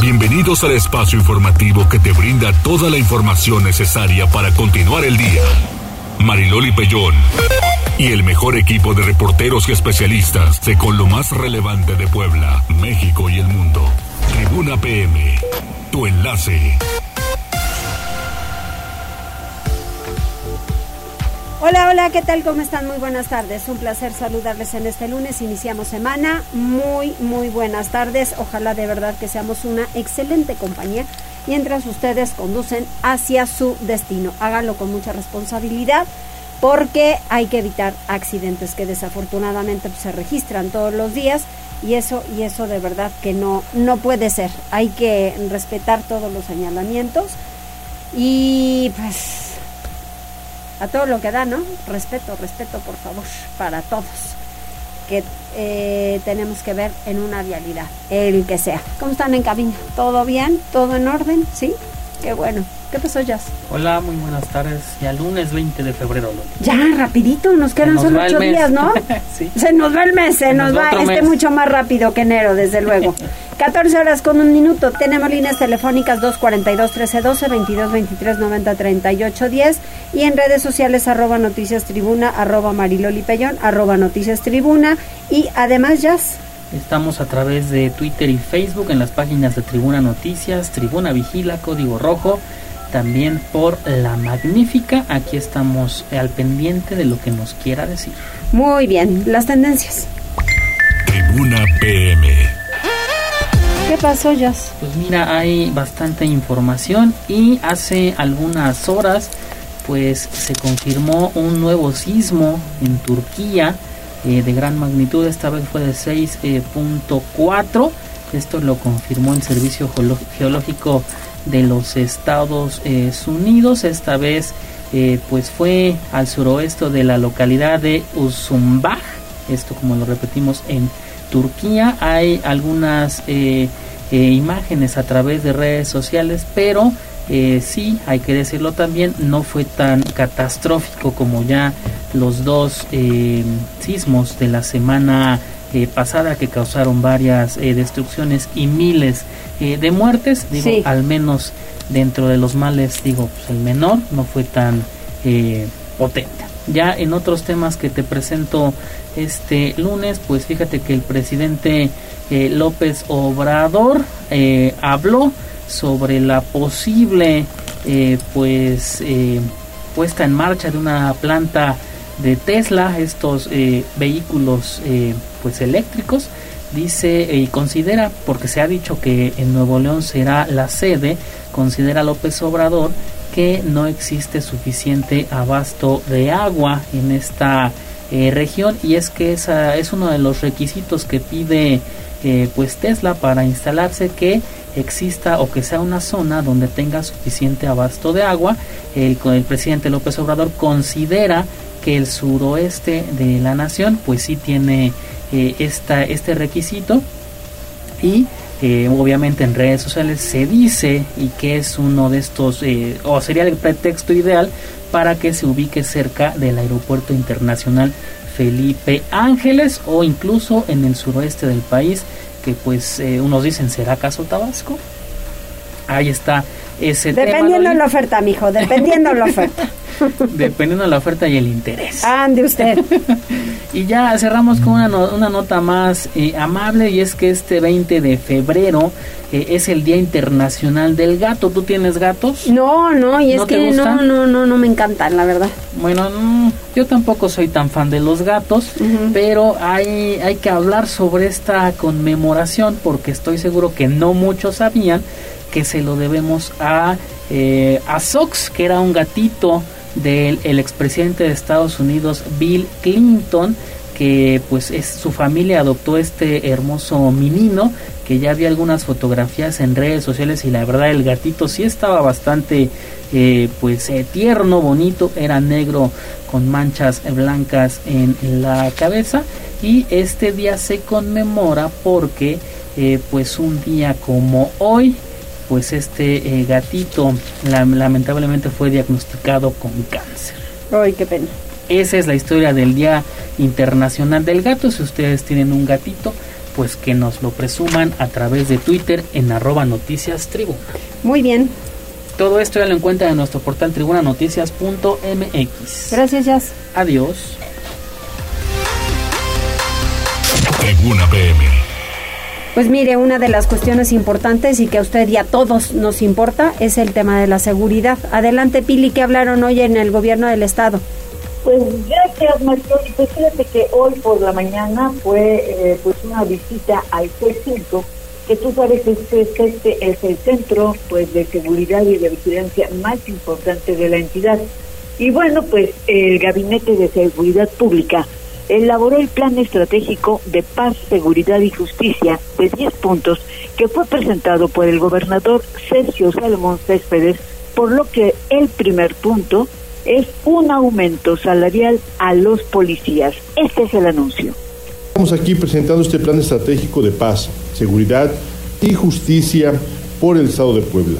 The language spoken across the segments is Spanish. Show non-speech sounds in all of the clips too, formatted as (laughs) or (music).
Bienvenidos al espacio informativo que te brinda toda la información necesaria para continuar el día. Mariloli Pellón y el mejor equipo de reporteros y especialistas de con lo más relevante de Puebla, México y el mundo. Tribuna PM, tu enlace. Hola, hola, ¿qué tal? ¿Cómo están? Muy buenas tardes. Un placer saludarles en este lunes. Iniciamos semana. Muy, muy buenas tardes. Ojalá de verdad que seamos una excelente compañía mientras ustedes conducen hacia su destino. Háganlo con mucha responsabilidad porque hay que evitar accidentes que desafortunadamente pues, se registran todos los días y eso y eso de verdad que no no puede ser. Hay que respetar todos los señalamientos y pues a todo lo que da, ¿no? Respeto, respeto, por favor, para todos que eh, tenemos que ver en una vialidad, el que sea. ¿Cómo están en cabina? ¿Todo bien? ¿Todo en orden? ¿Sí? Qué bueno. ¿Qué pasó, Jazz? Hola, muy buenas tardes. Ya lunes 20 de febrero. Ya, rapidito, nos quedan solo ocho días, ¿no? (laughs) sí. Se nos va el mes, se, nos, va, este mucho más rápido que enero, desde luego. (laughs) 14 horas con un minuto. Tenemos líneas telefónicas 242-1312, 22-23-90-38-10 y en redes sociales arroba noticias tribuna, arroba mariloli pellón, arroba noticias tribuna y además Jazz. Estamos a través de Twitter y Facebook en las páginas de Tribuna Noticias, Tribuna Vigila, Código Rojo, también por La Magnífica. Aquí estamos al pendiente de lo que nos quiera decir. Muy bien, las tendencias. Tribuna PM. ¿Qué pasó, Jazz? Pues mira, hay bastante información y hace algunas horas pues se confirmó un nuevo sismo en Turquía eh, de gran magnitud, esta vez fue de 6.4. Esto lo confirmó el Servicio Geológico de los Estados eh, Unidos. Esta vez eh, pues fue al suroeste de la localidad de Usumbaj. Esto como lo repetimos en Turquía. Hay algunas imágenes a través de redes sociales, pero eh, sí, hay que decirlo también, no fue tan catastrófico como ya los dos eh, sismos de la semana eh, pasada que causaron varias destrucciones y miles de muertes. Digo, al menos dentro de los males, digo, pues el menor no fue tan potente. Ya en otros temas que te presento este lunes, pues fíjate que el presidente López Obrador habló sobre la posible eh, pues eh, puesta en marcha de una planta de Tesla estos eh, vehículos pues eléctricos dice y considera porque se ha dicho que en Nuevo León será la sede considera López Obrador que no existe suficiente abasto de agua en esta región y es que esa es uno de los requisitos que pide pues Tesla para instalarse que exista o que sea una zona donde tenga suficiente abasto de agua. El, el presidente López Obrador considera que el suroeste de la nación pues sí tiene eh, esta, este requisito y eh, obviamente en redes sociales se dice y que es uno de estos eh, o sería el pretexto ideal para que se ubique cerca del aeropuerto internacional Felipe Ángeles o incluso en el suroeste del país que pues eh, unos dicen, ¿será acaso Tabasco? Ahí está ese Dependiendo de la oferta, mijo, dependiendo de la oferta. (laughs) dependiendo de la oferta y el interés. Ande usted. (laughs) y ya cerramos con una, una nota más eh, amable y es que este 20 de febrero eh, es el Día Internacional del Gato. ¿Tú tienes gatos? No, no, y es que no, no, no, no me encantan, la verdad. Bueno, yo tampoco soy tan fan de los gatos, pero hay, hay que hablar sobre esta conmemoración porque estoy seguro que no muchos sabían que se lo debemos a, eh, a Sox, que era un gatito del el expresidente de Estados Unidos Bill Clinton que pues es, su familia adoptó este hermoso menino que ya vi algunas fotografías en redes sociales y la verdad el gatito sí estaba bastante eh, pues eh, tierno bonito era negro con manchas blancas en la cabeza y este día se conmemora porque eh, pues un día como hoy pues este eh, gatito lamentablemente fue diagnosticado con cáncer. Ay, qué pena. Esa es la historia del Día Internacional del Gato. Si ustedes tienen un gatito, pues que nos lo presuman a través de Twitter en arroba noticias tribu. Muy bien. Todo esto ya lo encuentran en nuestro portal tribunanoticias.mx. Gracias, Jazz. Adiós. Tribuna PM. Pues mire, una de las cuestiones importantes y que a usted y a todos nos importa es el tema de la seguridad. Adelante, Pili, ¿qué hablaron hoy en el gobierno del estado? Pues gracias, Marconi. Pues fíjate que hoy por la mañana fue eh, pues una visita al C5, que tú sabes este, este es el centro pues de seguridad y de vigilancia más importante de la entidad. Y bueno, pues el Gabinete de Seguridad Pública elaboró el plan estratégico de paz, seguridad y justicia de 10 puntos que fue presentado por el gobernador Sergio Salomón Céspedes, por lo que el primer punto es un aumento salarial a los policías. Este es el anuncio. Estamos aquí presentando este plan estratégico de paz, seguridad y justicia por el Estado de Puebla,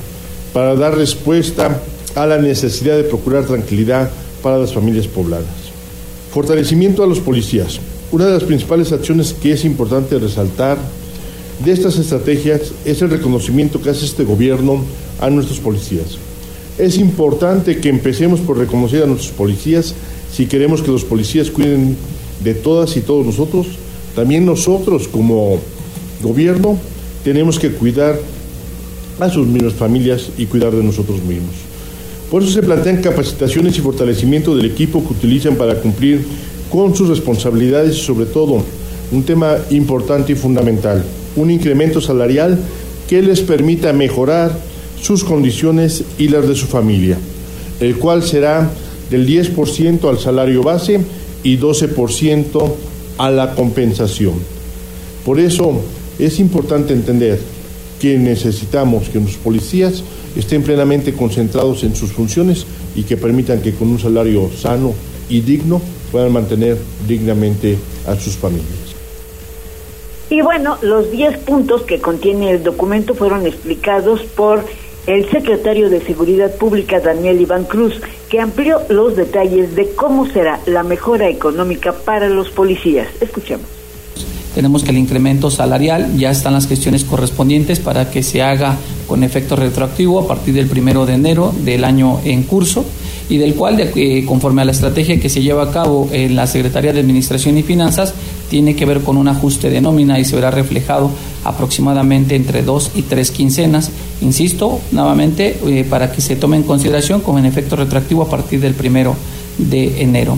para dar respuesta a la necesidad de procurar tranquilidad para las familias poblanas. Fortalecimiento a los policías. Una de las principales acciones que es importante resaltar de estas estrategias es el reconocimiento que hace este gobierno a nuestros policías. Es importante que empecemos por reconocer a nuestros policías si queremos que los policías cuiden de todas y todos nosotros. También nosotros como gobierno tenemos que cuidar a sus mismas familias y cuidar de nosotros mismos. Por eso se plantean capacitaciones y fortalecimiento del equipo que utilizan para cumplir con sus responsabilidades y sobre todo un tema importante y fundamental, un incremento salarial que les permita mejorar sus condiciones y las de su familia, el cual será del 10% al salario base y 12% a la compensación. Por eso es importante entender que necesitamos que nuestros policías estén plenamente concentrados en sus funciones y que permitan que con un salario sano y digno puedan mantener dignamente a sus familias. Y bueno, los 10 puntos que contiene el documento fueron explicados por el secretario de Seguridad Pública, Daniel Iván Cruz, que amplió los detalles de cómo será la mejora económica para los policías. Escuchemos. Tenemos que el incremento salarial ya están las gestiones correspondientes para que se haga con efecto retroactivo a partir del primero de enero del año en curso y del cual, de, conforme a la estrategia que se lleva a cabo en la Secretaría de Administración y Finanzas, tiene que ver con un ajuste de nómina y se verá reflejado aproximadamente entre dos y tres quincenas. Insisto, nuevamente, eh, para que se tome en consideración con efecto retroactivo a partir del primero de enero.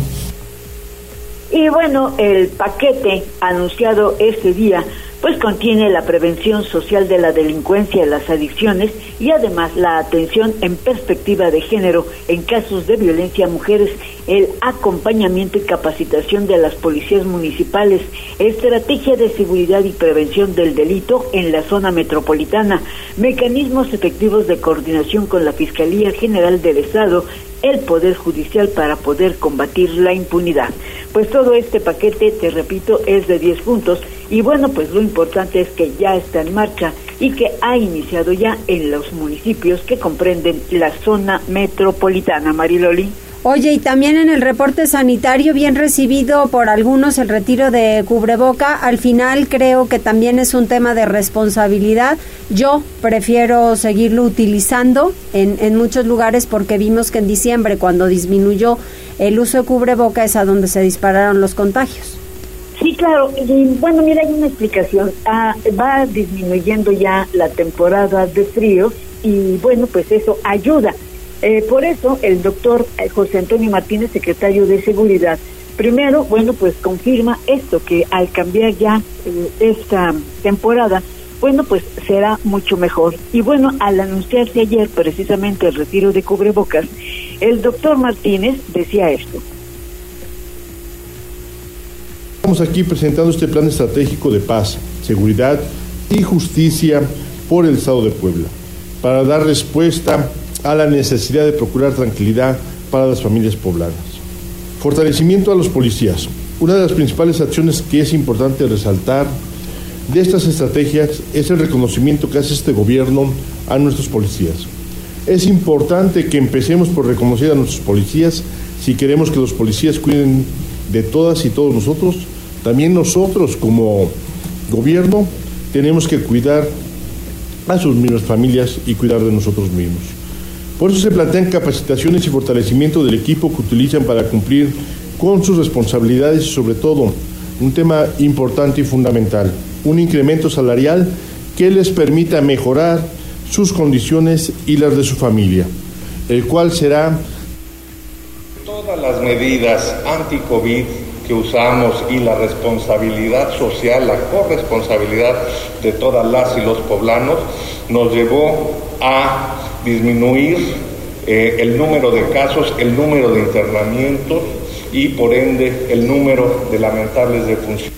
Y bueno, el paquete anunciado ese día pues contiene la prevención social de la delincuencia y las adicciones y además la atención en perspectiva de género en casos de violencia a mujeres, el acompañamiento y capacitación de las policías municipales, estrategia de seguridad y prevención del delito en la zona metropolitana, mecanismos efectivos de coordinación con la Fiscalía General del Estado el Poder Judicial para poder combatir la impunidad. Pues todo este paquete, te repito, es de 10 puntos y bueno, pues lo importante es que ya está en marcha y que ha iniciado ya en los municipios que comprenden la zona metropolitana. Mariloli. Oye, y también en el reporte sanitario, bien recibido por algunos el retiro de cubreboca, al final creo que también es un tema de responsabilidad. Yo prefiero seguirlo utilizando en, en muchos lugares porque vimos que en diciembre, cuando disminuyó el uso de cubreboca, es a donde se dispararon los contagios. Sí, claro. Y, bueno, mira, hay una explicación. Ah, va disminuyendo ya la temporada de frío y bueno, pues eso ayuda eh, por eso, el doctor eh, José Antonio Martínez, secretario de Seguridad, primero, bueno, pues confirma esto, que al cambiar ya eh, esta temporada, bueno, pues será mucho mejor. Y bueno, al anunciarse ayer precisamente el retiro de cubrebocas, el doctor Martínez decía esto. Estamos aquí presentando este plan estratégico de paz, seguridad y justicia por el Estado de Puebla, para dar respuesta a la necesidad de procurar tranquilidad para las familias poblanas. Fortalecimiento a los policías. Una de las principales acciones que es importante resaltar de estas estrategias es el reconocimiento que hace este gobierno a nuestros policías. Es importante que empecemos por reconocer a nuestros policías si queremos que los policías cuiden de todas y todos nosotros. También nosotros como gobierno tenemos que cuidar a sus mismas familias y cuidar de nosotros mismos. Por eso se plantean capacitaciones y fortalecimiento del equipo que utilizan para cumplir con sus responsabilidades y sobre todo un tema importante y fundamental, un incremento salarial que les permita mejorar sus condiciones y las de su familia, el cual será todas las medidas anti-COVID que usamos y la responsabilidad social, la corresponsabilidad de todas las y los poblanos nos llevó a disminuir eh, el número de casos, el número de internamientos y por ende el número de lamentables defunciones.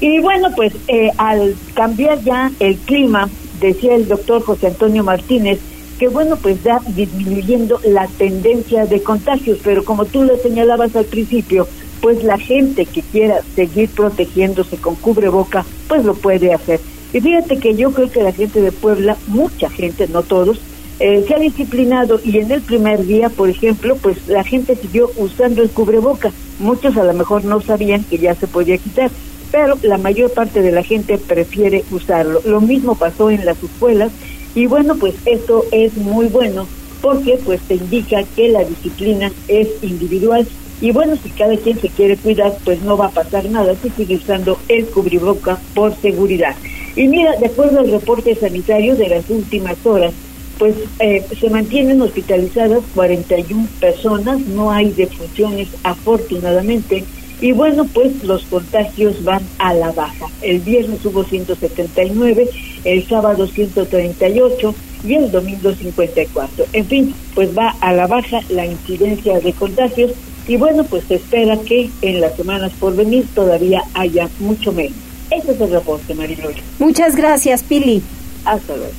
Y bueno, pues eh, al cambiar ya el clima, decía el doctor José Antonio Martínez, que bueno, pues ya disminuyendo la tendencia de contagios, pero como tú le señalabas al principio, pues la gente que quiera seguir protegiéndose con cubreboca, pues lo puede hacer. Y fíjate que yo creo que la gente de Puebla, mucha gente, no todos, eh, se ha disciplinado y en el primer día, por ejemplo, pues la gente siguió usando el cubreboca. Muchos a lo mejor no sabían que ya se podía quitar, pero la mayor parte de la gente prefiere usarlo. Lo mismo pasó en las escuelas y bueno, pues esto es muy bueno porque pues te indica que la disciplina es individual y bueno, si cada quien se quiere cuidar, pues no va a pasar nada, se sigue usando el cubriboca por seguridad. Y mira, de acuerdo al reporte sanitario de las últimas horas, pues eh, se mantienen hospitalizadas 41 personas, no hay defunciones afortunadamente, y bueno, pues los contagios van a la baja. El viernes hubo 179, el sábado 138 y el domingo 54. En fin, pues va a la baja la incidencia de contagios y bueno, pues se espera que en las semanas por venir todavía haya mucho menos. Ese es el reporte, Mariloya. Muchas gracias, Pili. Hasta luego.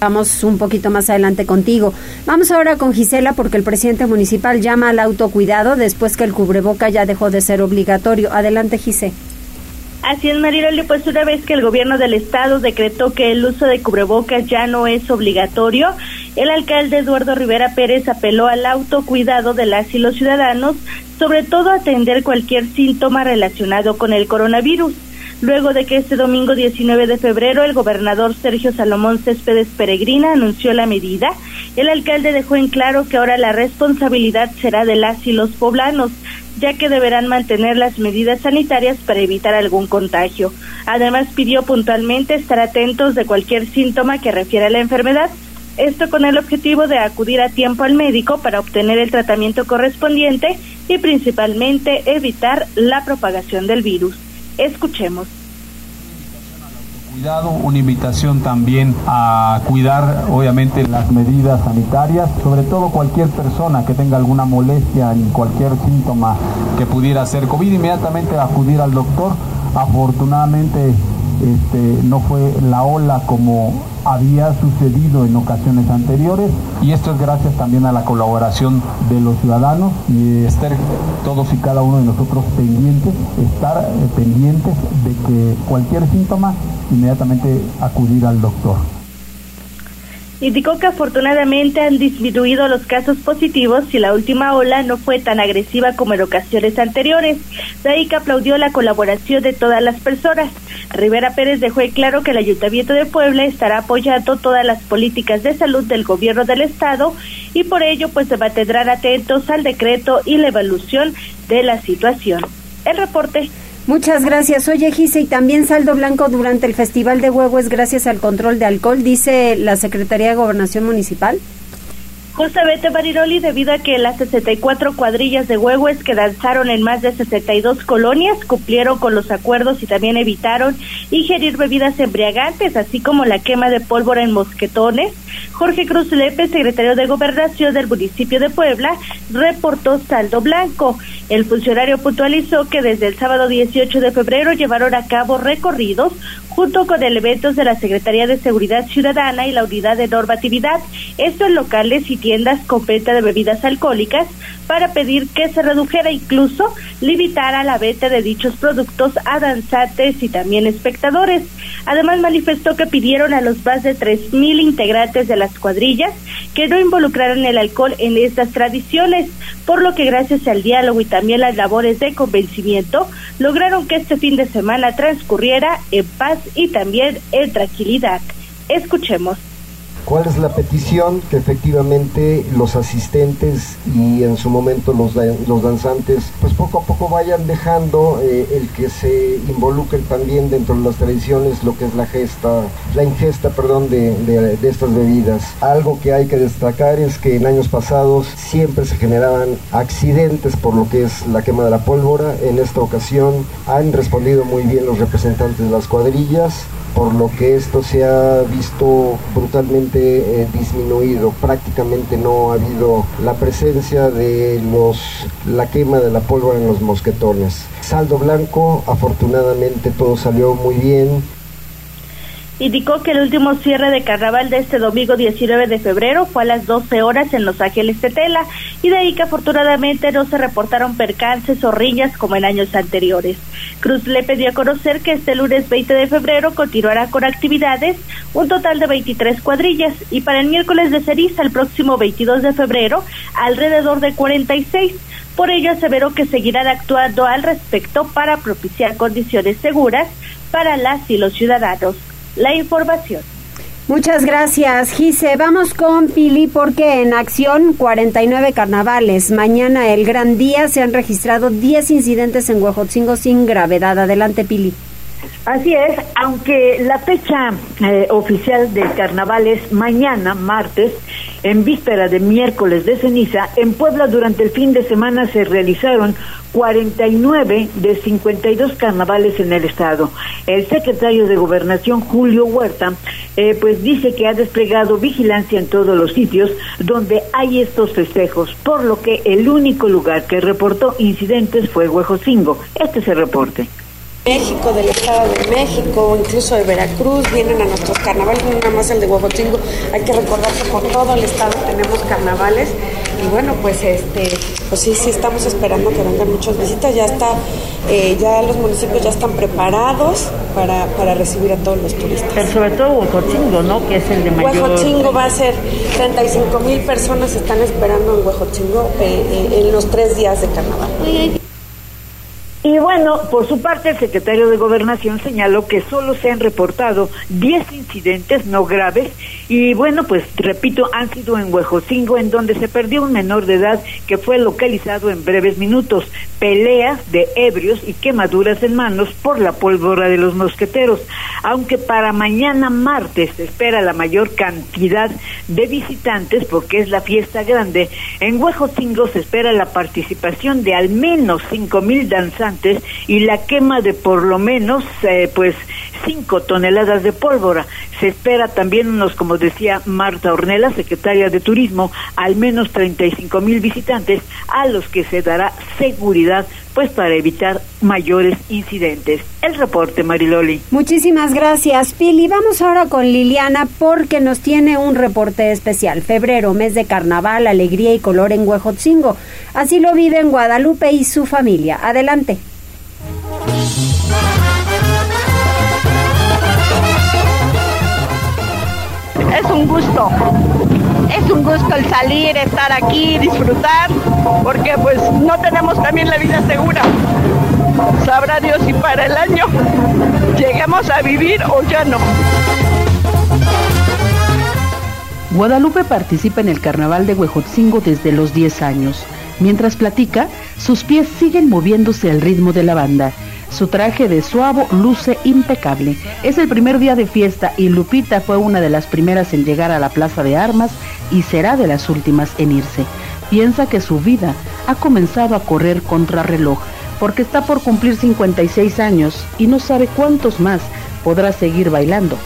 Vamos un poquito más adelante contigo. Vamos ahora con Gisela porque el presidente municipal llama al autocuidado después que el cubreboca ya dejó de ser obligatorio. Adelante, Gisela. Así es, Mariloli, pues una vez que el gobierno del estado decretó que el uso de cubrebocas ya no es obligatorio, el alcalde Eduardo Rivera Pérez apeló al autocuidado de las y los ciudadanos, sobre todo atender cualquier síntoma relacionado con el coronavirus luego de que este domingo 19 de febrero el gobernador Sergio Salomón Céspedes Peregrina anunció la medida, el alcalde dejó en claro que ahora la responsabilidad será de las y los poblanos, ya que deberán mantener las medidas sanitarias para evitar algún contagio. Además pidió puntualmente estar atentos de cualquier síntoma que refiera a la enfermedad, esto con el objetivo de acudir a tiempo al médico para obtener el tratamiento correspondiente y principalmente evitar la propagación del virus. Escuchemos cuidado, una invitación también a cuidar obviamente las medidas sanitarias, sobre todo cualquier persona que tenga alguna molestia en cualquier síntoma que pudiera ser COVID, inmediatamente acudir al doctor. Afortunadamente este, no fue la ola como había sucedido en ocasiones anteriores y esto es gracias también a la colaboración de los ciudadanos y estar todos y cada uno de nosotros pendientes, estar eh, pendientes de que cualquier síntoma inmediatamente acudir al doctor. Indicó que afortunadamente han disminuido los casos positivos y la última ola no fue tan agresiva como en ocasiones anteriores. De ahí que aplaudió la colaboración de todas las personas. Rivera Pérez dejó claro que el Ayuntamiento de Puebla estará apoyando todas las políticas de salud del gobierno del Estado y por ello pues se mantendrán atentos al decreto y la evolución de la situación. El reporte Muchas gracias. Oye, Gise, y también saldo blanco durante el Festival de Huevo es gracias al control de alcohol, dice la Secretaría de Gobernación Municipal. Justamente, Mariroli, debido a que las 64 cuadrillas de huehues que danzaron en más de 62 colonias cumplieron con los acuerdos y también evitaron ingerir bebidas embriagantes, así como la quema de pólvora en mosquetones, Jorge Cruz Lepe, secretario de Gobernación del municipio de Puebla, reportó saldo blanco. El funcionario puntualizó que desde el sábado 18 de febrero llevaron a cabo recorridos junto con elementos de la Secretaría de Seguridad Ciudadana y la Unidad de Normatividad, esto en locales y tiendas con venta de bebidas alcohólicas, para pedir que se redujera incluso limitara la venta de dichos productos a danzantes y también espectadores. Además manifestó que pidieron a los más de tres mil integrantes de las cuadrillas que no involucraran el alcohol en estas tradiciones, por lo que gracias al diálogo y también las labores de convencimiento lograron que este fin de semana transcurriera en paz y también en tranquilidad. Escuchemos. ¿Cuál es la petición? Que efectivamente los asistentes y en su momento los, los danzantes, pues poco a poco vayan dejando eh, el que se involucren también dentro de las tradiciones lo que es la gesta, la ingesta, perdón, de, de estas bebidas. Algo que hay que destacar es que en años pasados siempre se generaban accidentes por lo que es la quema de la pólvora. En esta ocasión han respondido muy bien los representantes de las cuadrillas por lo que esto se ha visto brutalmente eh, disminuido. Prácticamente no ha habido la presencia de los la quema de la pólvora en los mosquetones. Saldo blanco, afortunadamente todo salió muy bien indicó que el último cierre de carnaval de este domingo 19 de febrero fue a las 12 horas en Los Ángeles Tetela y de ahí que afortunadamente no se reportaron percances o riñas como en años anteriores. Cruz le pidió a conocer que este lunes 20 de febrero continuará con actividades, un total de 23 cuadrillas y para el miércoles de ceriza el próximo 22 de febrero alrededor de 46. Por ello aseveró que seguirán actuando al respecto para propiciar condiciones seguras para las y los ciudadanos la información. Muchas gracias, Gise. Vamos con Pili porque en acción 49 carnavales. Mañana el gran día se han registrado 10 incidentes en Huejotzingo sin gravedad. Adelante, Pili. Así es, aunque la fecha eh, oficial del carnaval es mañana, martes, en víspera de miércoles de ceniza, en Puebla durante el fin de semana se realizaron 49 de 52 carnavales en el estado. El secretario de Gobernación, Julio Huerta, eh, pues dice que ha desplegado vigilancia en todos los sitios donde hay estos festejos, por lo que el único lugar que reportó incidentes fue Huejocingo. Este es el reporte. México, del Estado de México, incluso de Veracruz, vienen a nuestros carnavales, no nada más el de Huejotzingo. Hay que recordar que por todo el estado tenemos carnavales y bueno, pues este, pues sí, sí estamos esperando que vengan muchas visitas. Ya está, eh, ya los municipios ya están preparados para, para recibir a todos los turistas. Pero sobre todo Huejotzingo, ¿no? Que es el de mayor. Huejotzingo va a ser 35 mil personas están esperando en Huejotzingo eh, eh, en los tres días de carnaval. Y bueno, por su parte, el secretario de Gobernación señaló que solo se han reportado 10 incidentes no graves y bueno, pues repito, han sido en Huejocingo, en donde se perdió un menor de edad que fue localizado en breves minutos, peleas de ebrios y quemaduras en manos por la pólvora de los mosqueteros. Aunque para mañana martes se espera la mayor cantidad de visitantes porque es la fiesta grande, en Huejocingo se espera la participación de al menos cinco mil y la quema de por lo menos eh, pues 5 toneladas de pólvora. Se espera también unos, como decía Marta Ornella, secretaria de Turismo, al menos 35 mil visitantes a los que se dará seguridad pues para evitar mayores incidentes. El reporte, Mariloli. Muchísimas gracias, Pili. Vamos ahora con Liliana porque nos tiene un reporte especial. Febrero, mes de carnaval, alegría y color en Huejotzingo. Así lo viven Guadalupe y su familia. Adelante. es un gusto. Es un gusto el salir, estar aquí, disfrutar, porque pues no tenemos también la vida segura. Sabrá Dios si para el año lleguemos a vivir o ya no. Guadalupe participa en el carnaval de Huejotzingo desde los 10 años. Mientras platica, sus pies siguen moviéndose al ritmo de la banda su traje de suavo luce impecable. Es el primer día de fiesta y Lupita fue una de las primeras en llegar a la plaza de armas y será de las últimas en irse. Piensa que su vida ha comenzado a correr contra reloj porque está por cumplir 56 años y no sabe cuántos más podrá seguir bailando.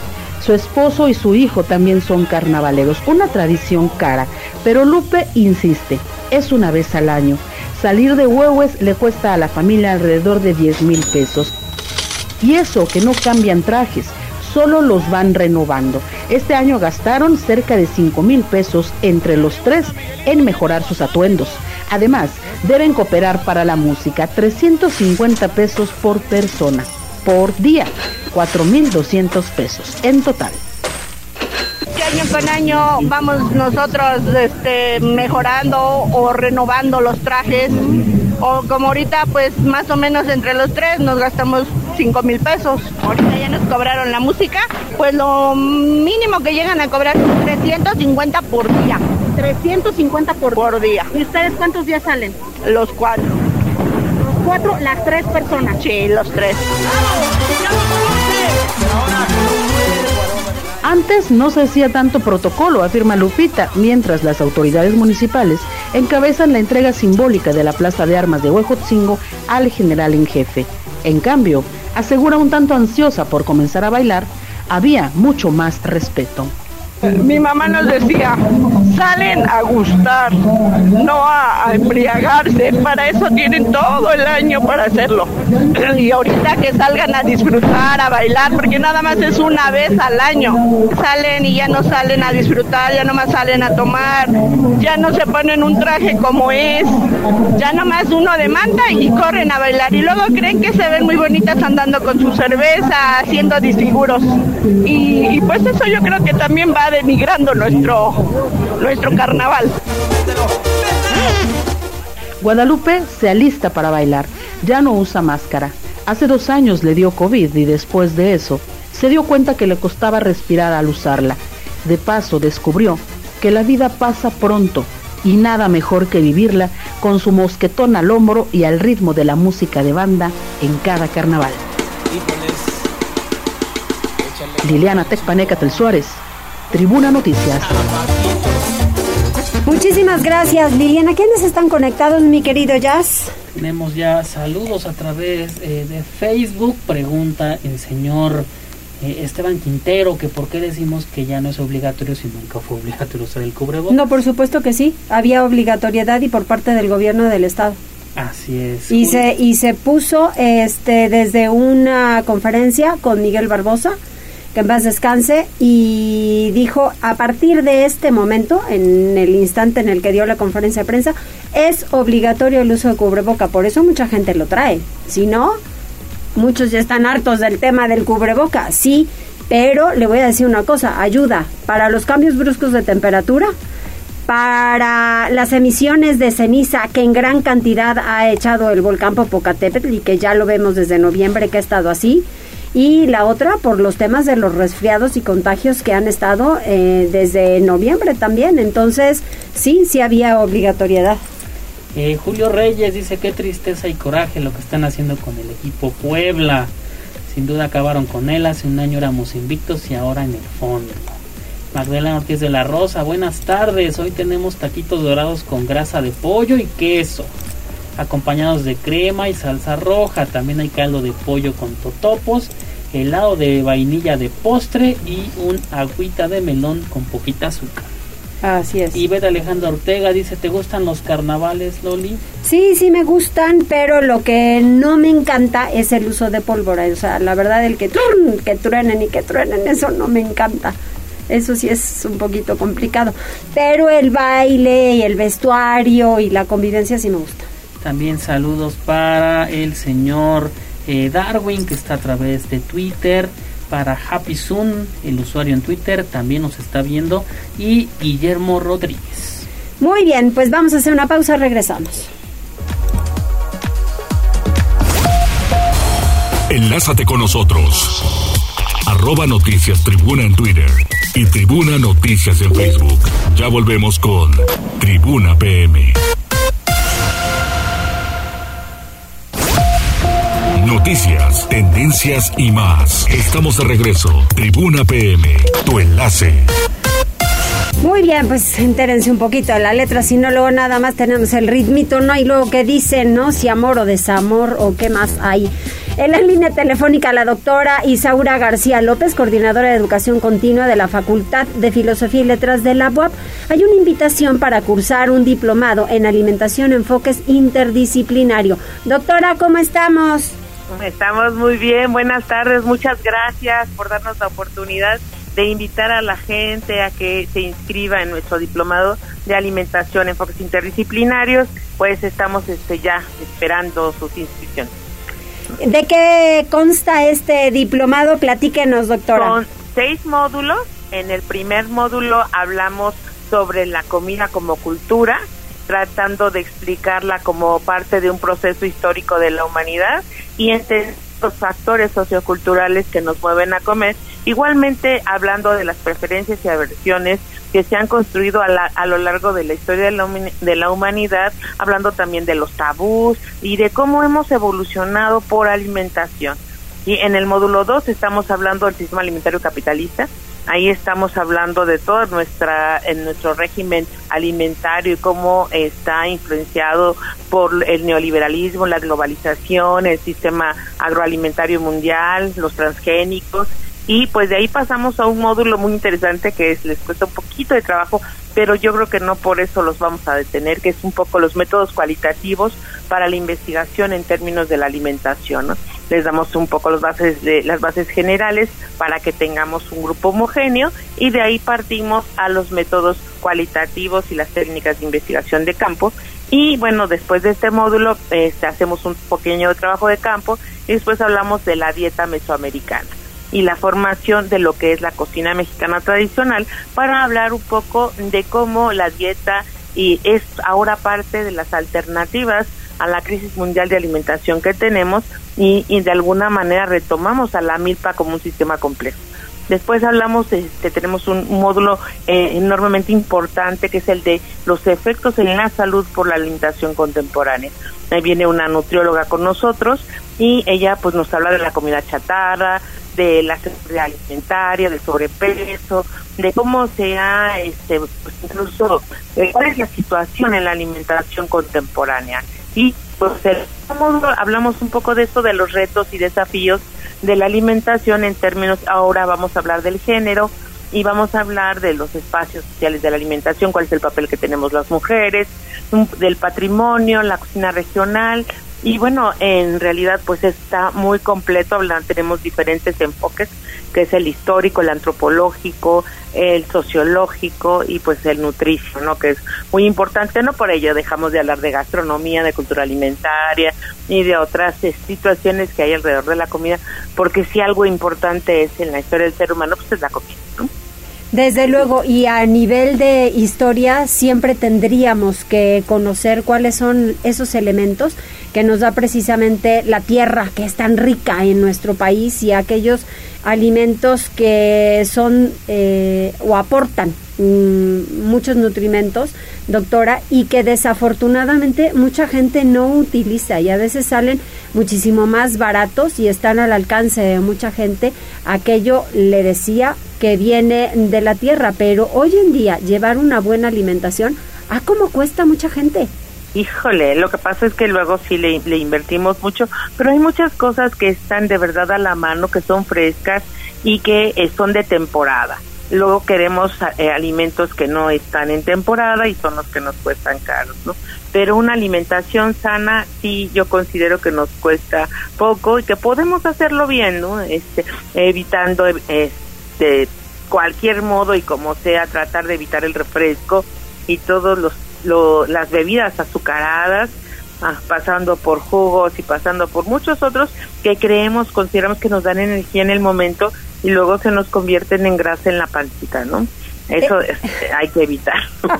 Su esposo y su hijo también son carnavaleros, una tradición cara, pero Lupe insiste, es una vez al año Salir de Huehues le cuesta a la familia alrededor de 10 mil pesos. Y eso que no cambian trajes, solo los van renovando. Este año gastaron cerca de 5 mil pesos entre los tres en mejorar sus atuendos. Además, deben cooperar para la música 350 pesos por persona, por día, 4.200 pesos en total año con año vamos nosotros este, mejorando o renovando los trajes O como ahorita, pues más o menos entre los tres nos gastamos 5 mil pesos. Ahorita ya nos cobraron la música, pues lo mínimo que llegan a cobrar es 350 por día. 350 por, por día. ¿Y ustedes cuántos días salen? Los cuatro. Los cuatro, las tres personas. Sí, los tres. Antes no se hacía tanto protocolo, afirma Lupita, mientras las autoridades municipales encabezan la entrega simbólica de la Plaza de Armas de Huejotzingo al general en jefe. En cambio, asegura un tanto ansiosa por comenzar a bailar, había mucho más respeto. Mi mamá nos decía, salen a gustar, no a, embriagarse, para eso tienen todo el año para hacerlo. Y ahorita que salgan a disfrutar, a bailar, porque nada más es una vez al año. Salen y ya no salen a disfrutar, ya nomás salen a tomar, ya no se ponen un traje como es, ya nomás uno demanda y corren a bailar. Y luego creen que se ven muy bonitas andando con su cerveza, haciendo disfiguros. Y, y pues eso yo creo que también va denigrando nuestro, nuestro carnaval. Guadalupe se alista para bailar, ya no usa máscara. Hace dos años le dio COVID y después de eso se dio cuenta que le costaba respirar al usarla. De paso descubrió que la vida pasa pronto y nada mejor que vivirla con su mosquetón al hombro y al ritmo de la música de banda en cada carnaval. Liliana Tecpanecatel Suárez, Tribuna Noticias. Muchísimas gracias, Liliana. ¿Quiénes están conectados, mi querido Jazz? Tenemos ya saludos a través eh, de Facebook. Pregunta el señor eh, Esteban Quintero que por qué decimos que ya no es obligatorio si nunca fue obligatorio usar el cubrebocas. No, por supuesto que sí. Había obligatoriedad y por parte del gobierno del estado. Así es. Y se y se puso este desde una conferencia con Miguel Barbosa que en paz descanse, y dijo, a partir de este momento, en el instante en el que dio la conferencia de prensa, es obligatorio el uso de cubreboca, por eso mucha gente lo trae. Si no, muchos ya están hartos del tema del cubreboca, sí, pero le voy a decir una cosa, ayuda para los cambios bruscos de temperatura, para las emisiones de ceniza que en gran cantidad ha echado el volcán Popocatépetl y que ya lo vemos desde noviembre que ha estado así, y la otra por los temas de los resfriados y contagios que han estado eh, desde noviembre también. Entonces, sí, sí había obligatoriedad. Eh, Julio Reyes dice qué tristeza y coraje lo que están haciendo con el equipo Puebla. Sin duda acabaron con él, hace un año éramos invictos y ahora en el fondo. Magdalena Ortiz de la Rosa, buenas tardes. Hoy tenemos taquitos dorados con grasa de pollo y queso, acompañados de crema y salsa roja. También hay caldo de pollo con totopos, helado de vainilla de postre y un agüita de melón con poquita azúcar. Así es. Y Beth Alejandra Ortega dice, ¿te gustan los carnavales, Loli? Sí, sí me gustan, pero lo que no me encanta es el uso de pólvora. O sea, la verdad, el que, que truenen y que truenen, eso no me encanta. Eso sí es un poquito complicado. Pero el baile y el vestuario y la convivencia sí me gusta. También saludos para el señor eh, Darwin, que está a través de Twitter para Happy Soon, el usuario en Twitter, también nos está viendo, y Guillermo Rodríguez. Muy bien, pues vamos a hacer una pausa, regresamos. Enlázate con nosotros. Arroba Noticias Tribuna en Twitter y Tribuna Noticias en Facebook. Ya volvemos con Tribuna PM. Y más. Estamos de regreso. Tribuna PM, tu enlace. Muy bien, pues entérense un poquito de la letra, si no luego nada más tenemos el ritmito, ¿no? Y luego qué dicen, ¿no? Si amor o desamor o qué más hay. En la línea telefónica la doctora Isaura García López, coordinadora de educación continua de la Facultad de Filosofía y Letras de la UAP. Hay una invitación para cursar un diplomado en alimentación enfoques interdisciplinario. Doctora, ¿cómo estamos? Estamos muy bien, buenas tardes, muchas gracias por darnos la oportunidad de invitar a la gente a que se inscriba en nuestro diplomado de alimentación enfoques interdisciplinarios, pues estamos este, ya esperando sus inscripciones. ¿De qué consta este diplomado? Platíquenos, doctora. Son seis módulos. En el primer módulo hablamos sobre la comida como cultura tratando de explicarla como parte de un proceso histórico de la humanidad y entre los factores socioculturales que nos mueven a comer, igualmente hablando de las preferencias y aversiones que se han construido a, a lo largo de la historia de la, de la, humanidad, hablando también de los tabús y de cómo hemos evolucionado por alimentación. Y en el módulo 2 estamos hablando del sistema alimentario capitalista, ahí estamos hablando de todo nuestra en nuestro régimen alimentario y cómo está influenciado por el neoliberalismo, la globalización, el sistema agroalimentario mundial, los transgénicos y pues de ahí pasamos a un módulo muy interesante que es, les cuesta un poquito de trabajo, pero yo creo que no por eso los vamos a detener, que es un poco los métodos cualitativos para la investigación en términos de la alimentación. Les damos un poco las bases, de, las bases generales para que tengamos un grupo homogéneo y de ahí partimos a los métodos cualitativos y las técnicas de investigación de campo. Y bueno, después de este módulo este, hacemos un pequeño trabajo de campo y después hablamos de la dieta mesoamericana y la formación de lo que es la cocina mexicana tradicional para hablar un poco de cómo la dieta y es ahora parte de las alternativas a la crisis mundial de alimentación que tenemos y, de alguna manera retomamos a la milpa como un sistema complejo. Después hablamos, este, tenemos un módulo eh, enormemente importante que es el de los efectos en la salud por la alimentación contemporánea. Ahí viene una nutrióloga con nosotros y ella pues nos habla de la comida chatarra, de la seguridad alimentaria, del sobrepeso, de cómo se ha, este, pues incluso, eh, cuál es la situación en la alimentación contemporánea. Y pues hablamos un poco de esto, de los retos y desafíos de la alimentación en términos, ahora vamos a hablar del género y vamos a hablar de los espacios sociales de la alimentación, cuál es el papel que tenemos las mujeres, del patrimonio, la cocina regional, y bueno, en realidad pues está muy completo, tenemos diferentes enfoques, que es el histórico, el antropológico, el sociológico y pues el nutricio, ¿no? Que es muy importante, no por ello dejamos de hablar de gastronomía, de cultura alimentaria y de otras situaciones que hay alrededor de la comida, porque si algo importante es en la historia del ser humano, pues es la comida, ¿no? Desde luego, y a nivel de historia siempre tendríamos que conocer cuáles son esos elementos que nos da precisamente la tierra, que es tan rica en nuestro país, y aquellos alimentos que son eh, o aportan mm, muchos nutrimentos, doctora, y que desafortunadamente mucha gente no utiliza y a veces salen muchísimo más baratos y están al alcance de mucha gente. Aquello le decía que viene de la tierra, pero hoy en día llevar una buena alimentación, ¿a cómo cuesta mucha gente? Híjole, lo que pasa es que luego sí le, invertimos mucho, pero hay muchas cosas que están de verdad a la mano, que son frescas y que eh, son de temporada. Luego queremos eh, alimentos que no están en temporada y son los que nos cuestan caros, ¿no? Pero una alimentación sana sí yo considero que nos cuesta poco y que podemos hacerlo bien, ¿no? Este, evitando este cualquier modo y como sea tratar de evitar el refresco y todos los las bebidas azucaradas, ah, pasando por jugos y pasando por muchos otros que creemos, consideramos que nos dan energía en el momento y luego se nos convierten en grasa en la pancita, ¿no? Eso eh. hay que evitar. (laughs)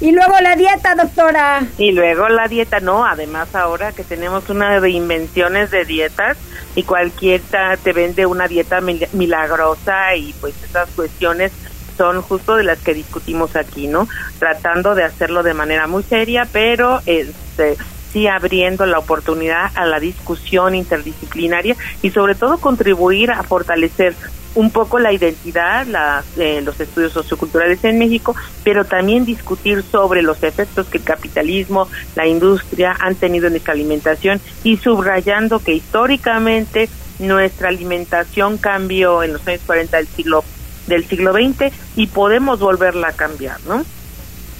Y luego la dieta, doctora. Y luego la dieta, no, además ahora que tenemos una de invenciones de dietas y cualquiera te vende una dieta milagrosa y pues esas cuestiones son justo de las que discutimos aquí, ¿no? Tratando de hacerlo de manera muy seria, pero este sí abriendo la oportunidad a la discusión interdisciplinaria y sobre todo contribuir a fortalecer un poco la identidad, la, eh, los estudios socioculturales en México, pero también discutir sobre los efectos que el capitalismo, la industria han tenido en nuestra alimentación y subrayando que históricamente nuestra alimentación cambió en los años 40 del siglo del siglo XX y podemos volverla a cambiar, ¿no?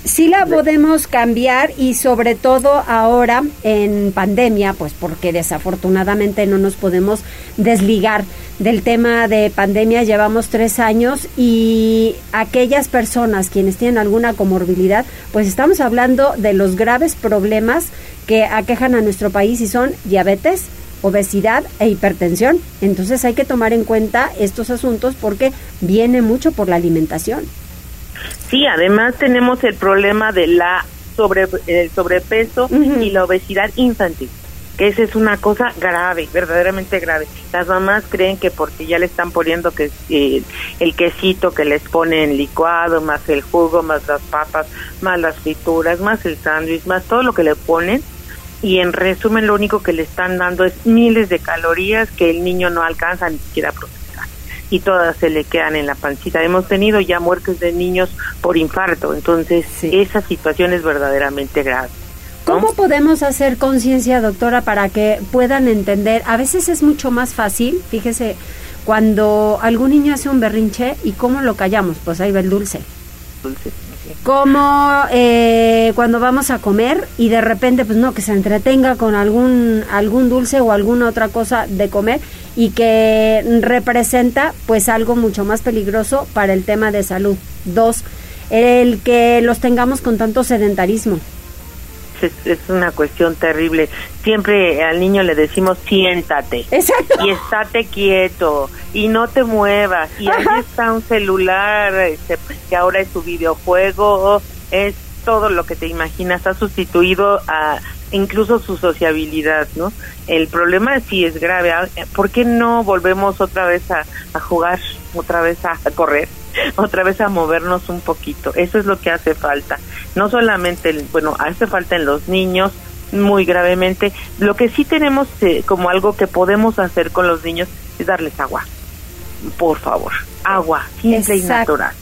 Sí la podemos cambiar y sobre todo ahora en pandemia, pues porque desafortunadamente no nos podemos desligar del tema de pandemia. Llevamos tres años y aquellas personas quienes tienen alguna comorbilidad, pues estamos hablando de los graves problemas que aquejan a nuestro país y son diabetes, obesidad e hipertensión. Entonces hay que tomar en cuenta estos asuntos porque viene mucho por la alimentación. Sí, además tenemos el problema de la sobre, el sobrepeso y la obesidad infantil que esa es una cosa grave, verdaderamente grave. Las mamás creen que porque ya le están poniendo que eh, el quesito que les ponen licuado, más el jugo, más las papas, más las frituras, más el sándwich, más todo lo que le ponen, y en resumen lo único que le están dando es miles de calorías que el niño no alcanza ni siquiera a procesar y todas se le quedan en la pancita. Hemos tenido ya muertes de niños por infarto, entonces esa situación es verdaderamente grave. ¿Cómo podemos hacer conciencia, doctora, para que puedan entender? A veces es mucho más fácil, fíjese, cuando algún niño hace un berrinche y cómo lo callamos, pues ahí va el dulce. Dulce. Como eh, cuando vamos a comer y de repente, pues no, que se entretenga con algún, algún dulce o alguna otra cosa de comer y que representa pues algo mucho más peligroso para el tema de salud. Dos, el que los tengamos con tanto sedentarismo es, una cuestión terrible. Siempre al niño le decimos siéntate. Exacto. Y estate quieto y no te muevas. Y ahí está un celular este, que ahora es su videojuego, es todo lo que te imaginas, ha sustituido a incluso su sociabilidad, ¿no? El problema sí es grave. Ah, ¿Por qué no volvemos otra vez a, a jugar, otra vez a correr? (laughs) otra vez a movernos un poquito. Eso es lo que hace falta. No solamente, bueno, hace falta en los niños muy gravemente. Lo que sí tenemos eh, como algo que podemos hacer con los niños es darles agua. Por favor, agua, simple y natural.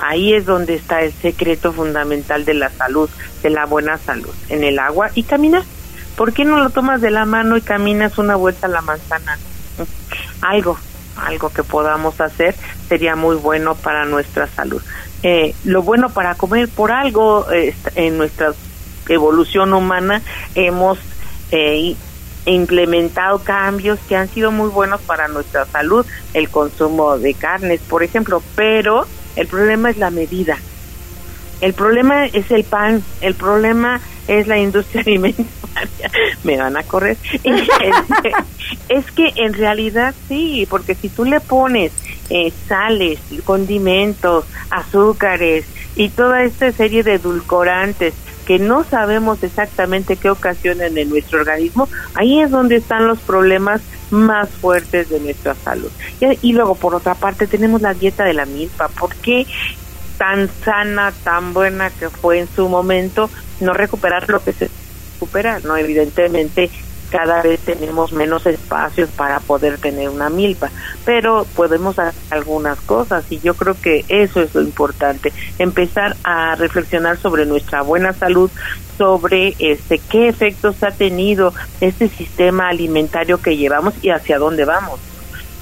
Ahí es donde está el secreto fundamental de la salud, de la buena salud, en el agua y caminar. ¿Por qué no lo tomas de la mano y caminas una vuelta a la manzana? (laughs) Algo, algo que podamos hacer sería muy bueno para nuestra salud. Eh, lo bueno para comer por algo en nuestra evolución humana hemos eh, implementado cambios que han sido muy buenos para nuestra salud, el consumo de carnes, por ejemplo, pero el problema es la medida. El problema es el pan, el problema es la industria (laughs) alimentaria. (laughs) Me van a correr. es que en realidad sí, porque si tú le pones eh, sales, condimentos, azúcares y toda esta serie de edulcorantes que no sabemos exactamente qué ocasionan en nuestro organismo, ahí es donde están los problemas más fuertes de nuestra salud. Y, y luego, por otra parte, tenemos la dieta de la milpa. ¿Por qué tan sana, tan buena que fue en su momento, no recuperar lo que se recupera, ¿no? Evidentemente cada vez tenemos menos espacios para poder tener una milpa, pero podemos hacer algunas cosas y yo creo que eso es lo importante, empezar a reflexionar sobre nuestra buena salud, sobre este qué efectos ha tenido este sistema alimentario que llevamos y hacia dónde vamos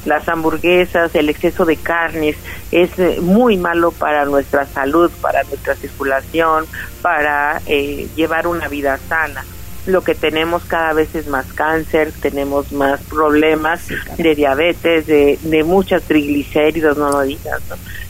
las hamburguesas, el exceso de carnes es eh, muy malo para nuestra salud, para nuestra circulación, para eh, llevar una vida sana. Lo que tenemos cada vez es más cáncer, tenemos más problemas de diabetes, de, de muchas triglicéridos, no lo digas.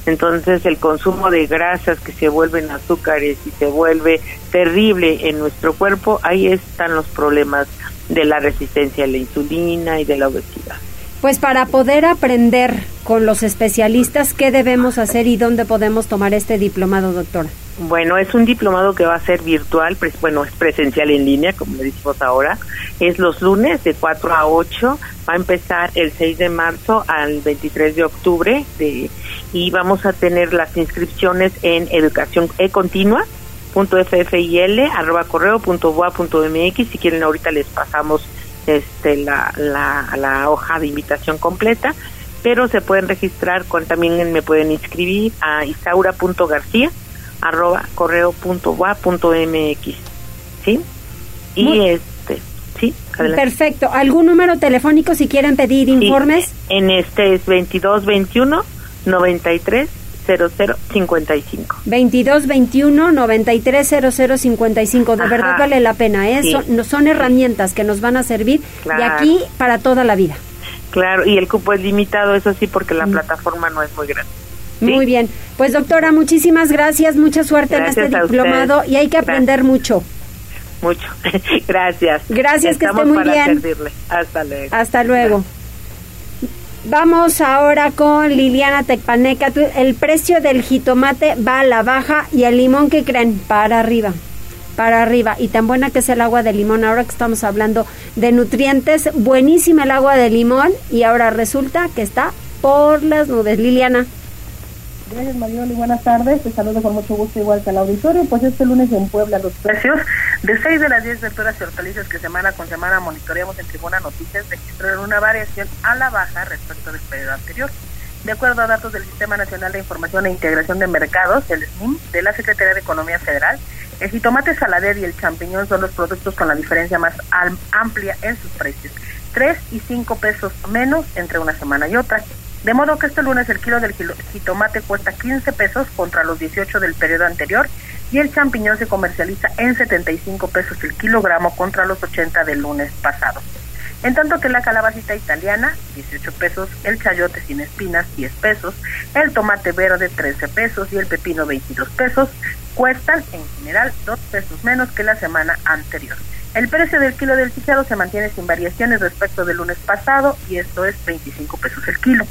Entonces el consumo de grasas que se vuelven azúcares y se vuelve terrible en nuestro cuerpo, ahí están los problemas de la resistencia a la insulina y de la obesidad. Pues para poder aprender con los especialistas, ¿qué debemos hacer y dónde podemos tomar este diplomado, doctora? Bueno, es un diplomado que va a ser virtual, bueno, es presencial en línea, como le decimos ahora. Es los lunes de 4 a 8, va a empezar el 6 de marzo al 23 de octubre de, y vamos a tener las inscripciones en educación e continua punto arroba correo punto punto mx si quieren ahorita les pasamos este, la, la, hoja de invitación completa, pero se pueden registrar, con, también me pueden inscribir a isaura.garcía arroba correo punto punto mx ¿sí? Y este, sí, Perfecto. ¿Algún número telefónico si quieren pedir informes? en este es 2221 93 0055. 22 21 93 0055. De verdad vale la pena. ¿eh? Son, son, herramientas que nos van a servir de aquí para toda la vida. Claro, y el cupo es limitado, eso sí, porque la mm. plataforma no es muy grande. Muy bien. Pues doctora, muchísimas gracias, mucha suerte en este diplomado y hay que aprender mucho. Mucho. (laughs) gracias. Gracias, que esté muy bien. Hasta luego. Hasta luego. Vamos ahora con Liliana Tecpaneca. El precio del jitomate va a la baja y el limón que creen para arriba. para arriba y tan buena que es el agua de limón, ahora que estamos hablando de nutrientes, buenísima el agua de limón y ahora resulta que está por las nubes. Liliana. Gracias Marioli, buenas tardes. Te saludo con mucho gusto igual que al auditorio. Pues este lunes en Puebla los precios de 6 de las 10 verduras y hortalizas que semana con semana monitoreamos en Tribuna Noticias registraron una variación a la baja respecto del periodo anterior. De acuerdo a datos del Sistema Nacional de Información e Integración de Mercados, el SNIM, de la Secretaría de Economía Federal, el jitomate salader y el champiñón son los productos con la diferencia más amplia en sus precios. 3 y 5 pesos menos entre una semana y otra. De modo que este lunes el kilo del jitomate cuesta 15 pesos contra los 18 del periodo anterior y el champiñón se comercializa en 75 pesos el kilogramo contra los 80 del lunes pasado. En tanto que la calabacita italiana, 18 pesos, el chayote sin espinas, 10 pesos, el tomate verde, 13 pesos y el pepino, 22 pesos, cuestan en general 2 pesos menos que la semana anterior. El precio del kilo del chícharo se mantiene sin variaciones respecto del lunes pasado y esto es 25 pesos el kilo.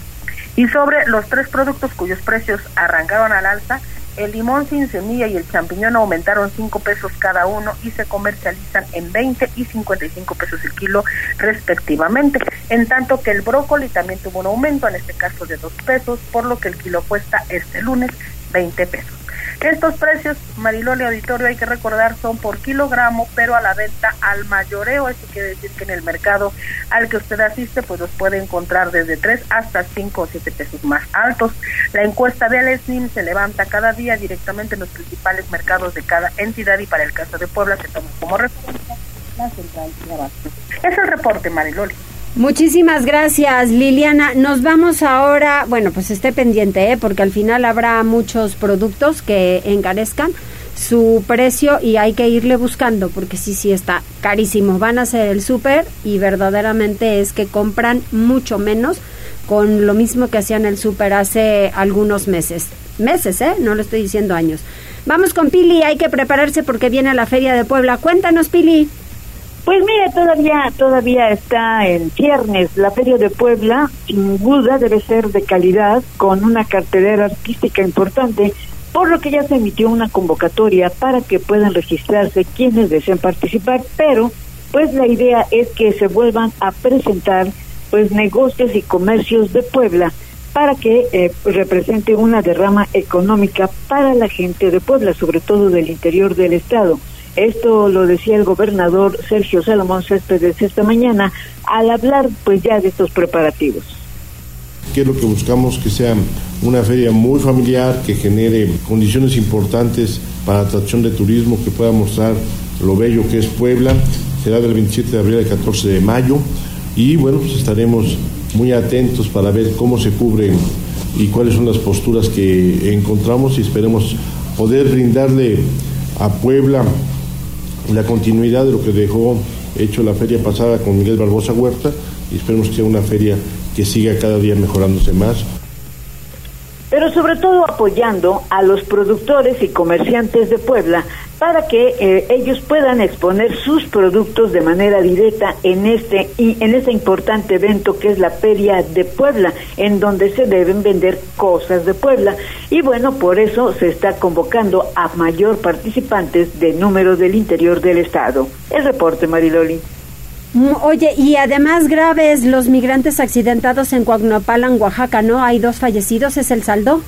Y sobre los tres productos cuyos precios arrancaron al alza, el limón sin semilla y el champiñón aumentaron 5 pesos cada uno y se comercializan en 20 y 55 pesos el kilo respectivamente. En tanto que el brócoli también tuvo un aumento, en este caso de 2 pesos, por lo que el kilo cuesta este lunes 20 pesos. Estos precios, Mariloli Auditorio, hay que recordar, son por kilogramo, pero a la venta al mayoreo. Eso quiere decir que en el mercado al que usted asiste, pues los puede encontrar desde 3 hasta 5 o 7 pesos más altos. La encuesta de Alesnim se levanta cada día directamente en los principales mercados de cada entidad y para el caso de Puebla se toma como referencia la central. Es el reporte, Mariloli. Muchísimas gracias, Liliana. Nos vamos ahora, bueno, pues esté pendiente, ¿eh? porque al final habrá muchos productos que encarezcan su precio y hay que irle buscando, porque sí, sí está carísimo. Van a hacer el súper y verdaderamente es que compran mucho menos con lo mismo que hacían el súper hace algunos meses. Meses, ¿eh? No lo estoy diciendo años. Vamos con Pili, hay que prepararse porque viene la Feria de Puebla. Cuéntanos, Pili. Pues mire, todavía, todavía está el viernes. La Feria de Puebla, sin duda, debe ser de calidad, con una cartelera artística importante, por lo que ya se emitió una convocatoria para que puedan registrarse quienes deseen participar, pero pues la idea es que se vuelvan a presentar pues negocios y comercios de Puebla para que eh, represente una derrama económica para la gente de Puebla, sobre todo del interior del estado. Esto lo decía el gobernador Sergio Salomón Céspedes esta mañana al hablar pues ya de estos preparativos. ¿Qué es lo que buscamos? Que sea una feria muy familiar, que genere condiciones importantes para atracción de turismo, que pueda mostrar lo bello que es Puebla. Será del 27 de abril al 14 de mayo y bueno, pues estaremos muy atentos para ver cómo se cubren y cuáles son las posturas que encontramos y esperemos poder brindarle a Puebla la continuidad de lo que dejó hecho la feria pasada con Miguel Barbosa Huerta y esperemos que sea una feria que siga cada día mejorándose más. Pero sobre todo apoyando a los productores y comerciantes de Puebla para que eh, ellos puedan exponer sus productos de manera directa en este y en este importante evento que es la Feria de Puebla, en donde se deben vender cosas de Puebla y bueno, por eso se está convocando a mayor participantes de número del interior del estado. El reporte Mariloli. Mm, oye, y además graves los migrantes accidentados en Coagnopalan, Oaxaca, ¿no? Hay dos fallecidos, ¿es el saldo?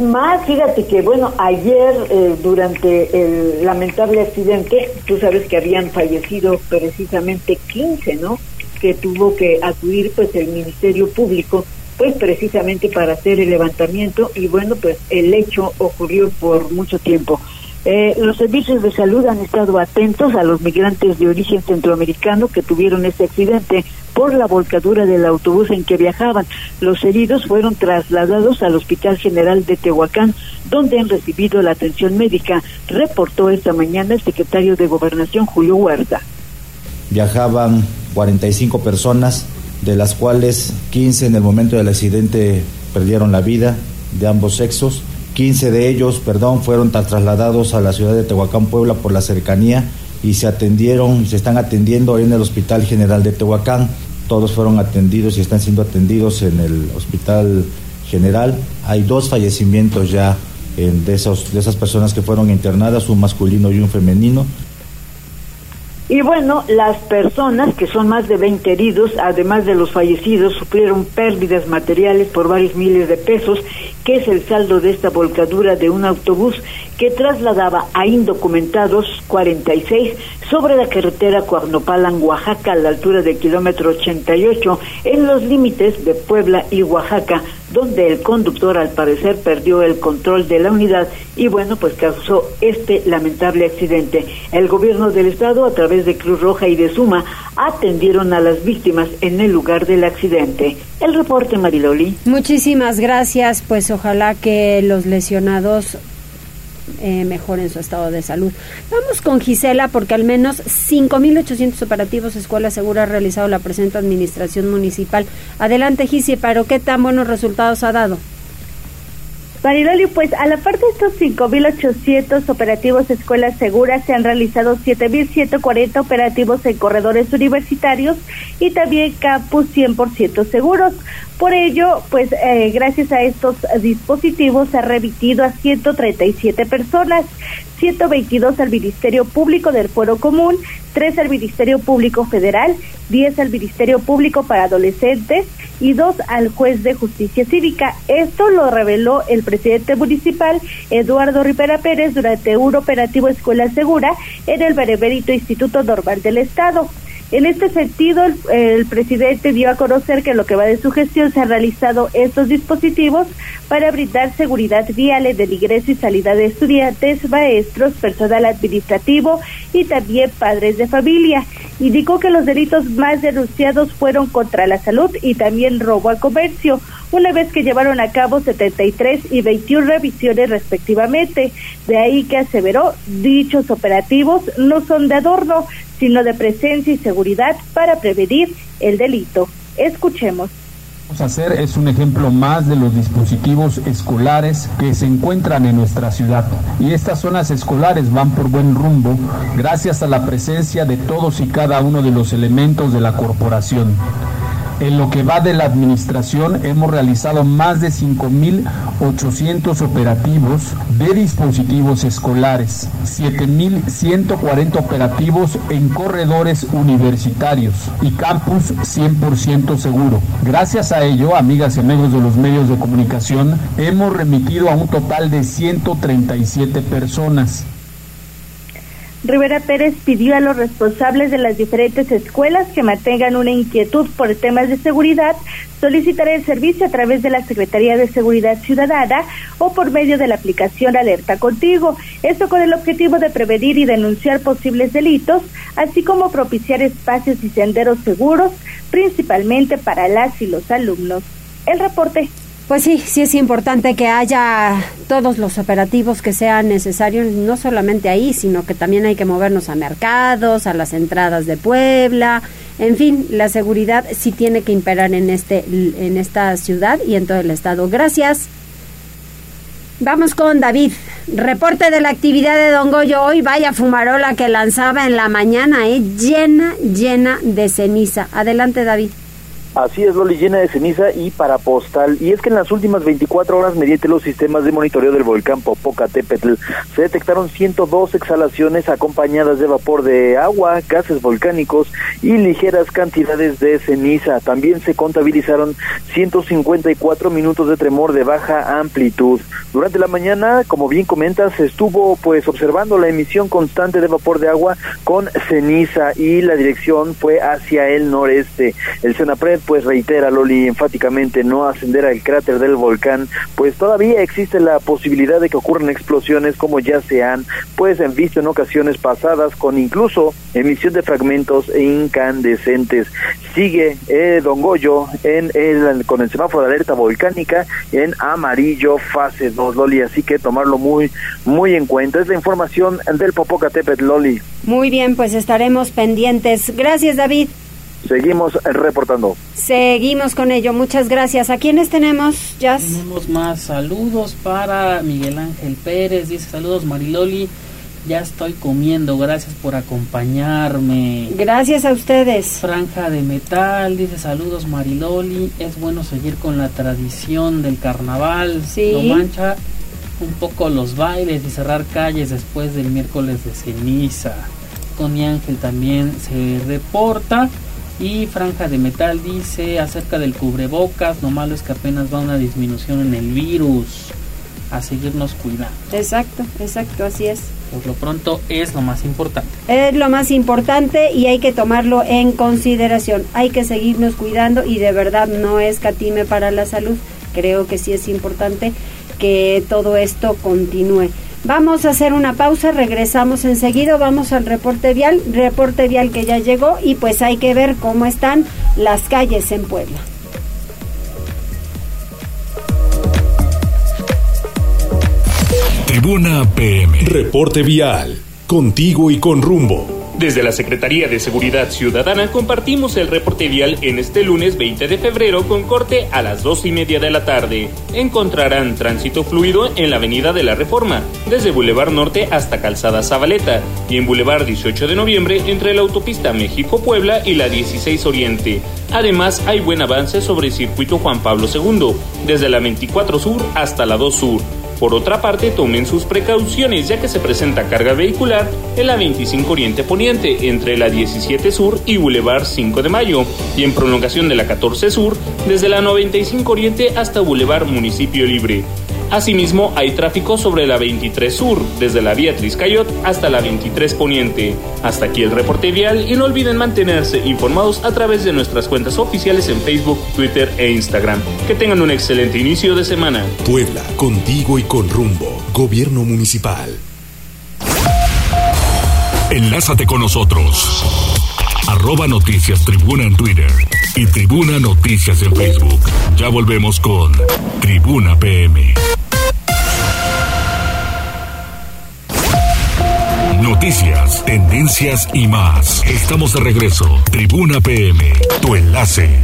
Más, fíjate que, bueno, ayer eh, durante el lamentable accidente, tú sabes que habían fallecido precisamente 15, ¿no? Que tuvo que acudir pues el Ministerio Público, pues precisamente para hacer el levantamiento y bueno, pues el hecho ocurrió por mucho tiempo. Eh, los servicios de salud han estado atentos a los migrantes de origen centroamericano que tuvieron este accidente por la volcadura del autobús en que viajaban. Los heridos fueron trasladados al Hospital General de Tehuacán, donde han recibido la atención médica, reportó esta mañana el secretario de Gobernación Julio Huerta. Viajaban 45 personas, de las cuales 15 en el momento del accidente perdieron la vida de ambos sexos 15 de ellos, perdón, fueron trasladados a la ciudad de Tehuacán, Puebla, por la cercanía y se atendieron, se están atendiendo en el Hospital General de Tehuacán. Todos fueron atendidos y están siendo atendidos en el Hospital General. Hay dos fallecimientos ya de, esos, de esas personas que fueron internadas, un masculino y un femenino. Y bueno, las personas, que son más de 20 heridos, además de los fallecidos, sufrieron pérdidas materiales por varios miles de pesos, que es el saldo de esta volcadura de un autobús que trasladaba a indocumentados 46 sobre la carretera Cuarnopalan, Oaxaca, a la altura del kilómetro 88, en los límites de Puebla y Oaxaca, donde el conductor al parecer perdió el control de la unidad y bueno, pues causó este lamentable accidente. El gobierno del estado, a través de Cruz Roja y de Suma, atendieron a las víctimas en el lugar del accidente. El reporte, Mariloli. Muchísimas gracias, pues ojalá que los lesionados eh, mejoren su estado de salud. Vamos con Gisela porque al menos 5.800 operativos Escuela Segura ha realizado la presente administración municipal. Adelante Gise, pero ¿qué tan buenos resultados ha dado? Mariloli, pues a la par de estos 5.800 operativos escuelas seguras, se han realizado 7.140 operativos en corredores universitarios y también campus 100% seguros. Por ello, pues eh, gracias a estos dispositivos se ha remitido a 137 personas, 122 al Ministerio Público del Fuero Común, 3 al Ministerio Público Federal, 10 al Ministerio Público para Adolescentes y 2 al Juez de Justicia Cívica. Esto lo reveló el presidente municipal Eduardo Rivera Pérez durante un operativo Escuela Segura en el Benemérito Instituto Normal del Estado. En este sentido, el, presidente dio a conocer que lo que va de su gestión se han realizado estos dispositivos para brindar seguridad vial en el ingreso y salida de estudiantes, maestros, personal administrativo y también padres de familia. Indicó que los delitos más denunciados fueron contra la salud y también robo al comercio una vez que llevaron a cabo 73 y 21 revisiones respectivamente. De ahí que aseveró, dichos operativos no son de adorno, sino de presencia y seguridad para prevenir el delito. Escuchemos hacer es un ejemplo más de los dispositivos escolares que se encuentran en nuestra ciudad. Y estas zonas escolares van por buen rumbo gracias a la presencia de todos y cada uno de los elementos de la corporación. En lo que va de la administración hemos realizado más de 5.800 operativos de dispositivos escolares, 7.140 operativos en corredores universitarios y campus 100% seguro. Gracias a ello, amigas y amigos de los medios de comunicación, hemos remitido a un total de 137 personas. Rivera Pérez pidió a los responsables de las diferentes escuelas que mantengan una inquietud por temas de seguridad, solicitar el servicio a través de la Secretaría de Seguridad Ciudadana o por medio de la aplicación Alerta Contigo. Esto con el objetivo de prevenir y denunciar posibles delitos, así como propiciar espacios y senderos seguros, principalmente para las y los alumnos. El reporte. Pues sí, sí es importante que haya todos los operativos que sean necesarios, no solamente ahí, sino que también hay que movernos a mercados, a las entradas de Puebla, en fin, la seguridad sí tiene que imperar en este en esta ciudad y en todo el estado. Gracias. Vamos con David. Reporte de la actividad de Don Goyo hoy. Vaya fumarola que lanzaba en la mañana, ¿eh? llena, llena de ceniza. Adelante, David. Así es, Loli, llena de ceniza y para postal. Y es que en las últimas 24 horas, mediante los sistemas de monitoreo del volcán Popocatépetl, se detectaron 102 exhalaciones acompañadas de vapor de agua, gases volcánicos y ligeras cantidades de ceniza. También se contabilizaron 154 minutos de tremor de baja amplitud. Durante la mañana, como bien comentas, estuvo pues observando la emisión constante de vapor de agua con ceniza y la dirección fue hacia el noreste. El Senapred pues reitera Loli enfáticamente no ascender al cráter del volcán, pues todavía existe la posibilidad de que ocurran explosiones como ya se han pues visto en ocasiones pasadas con incluso emisión de fragmentos incandescentes. Sigue eh, Don Goyo en el, con el semáforo de alerta volcánica en amarillo fase 2 Loli, así que tomarlo muy muy en cuenta. Es la información del Popocatépetl Loli. Muy bien, pues estaremos pendientes. Gracias David. Seguimos reportando. Seguimos con ello. Muchas gracias. ¿A quiénes tenemos, Jazz? Tenemos más saludos para Miguel Ángel Pérez. Dice saludos Mariloli. Ya estoy comiendo. Gracias por acompañarme. Gracias a ustedes. Franja de Metal. Dice saludos Mariloli. Es bueno seguir con la tradición del carnaval. Sí. Lo mancha un poco los bailes y cerrar calles después del miércoles de ceniza. Tony Ángel también se reporta. Y Franja de Metal dice acerca del cubrebocas, lo malo es que apenas va una disminución en el virus. A seguirnos cuidando. Exacto, exacto, así es. Por lo pronto es lo más importante. Es lo más importante y hay que tomarlo en consideración. Hay que seguirnos cuidando y de verdad no es catime para la salud. Creo que sí es importante que todo esto continúe. Vamos a hacer una pausa, regresamos enseguida, vamos al reporte vial, reporte vial que ya llegó y pues hay que ver cómo están las calles en Puebla. Tribuna PM. Reporte vial. Contigo y con rumbo. Desde la Secretaría de Seguridad Ciudadana compartimos el reporte vial en este lunes 20 de febrero con corte a las dos y media de la tarde. Encontrarán tránsito fluido en la Avenida de la Reforma, desde Boulevard Norte hasta Calzada Zabaleta, y en Boulevard 18 de Noviembre entre la autopista México-Puebla y la 16 Oriente. Además, hay buen avance sobre el circuito Juan Pablo II, desde la 24 Sur hasta la 2 Sur. Por otra parte, tomen sus precauciones ya que se presenta carga vehicular en la 25 Oriente Poniente entre la 17 Sur y Boulevard 5 de Mayo y en prolongación de la 14 Sur desde la 95 Oriente hasta Boulevard Municipio Libre. Asimismo, hay tráfico sobre la 23 Sur, desde la vía Triscayot hasta la 23 Poniente. Hasta aquí el reporte vial y no olviden mantenerse informados a través de nuestras cuentas oficiales en Facebook, Twitter e Instagram. Que tengan un excelente inicio de semana. Puebla, contigo y con rumbo. Gobierno Municipal. Enlázate con nosotros. Arroba Noticias Tribuna en Twitter y Tribuna Noticias en Facebook. Ya volvemos con Tribuna PM. Noticias, tendencias y más. Estamos de regreso. Tribuna PM, tu enlace.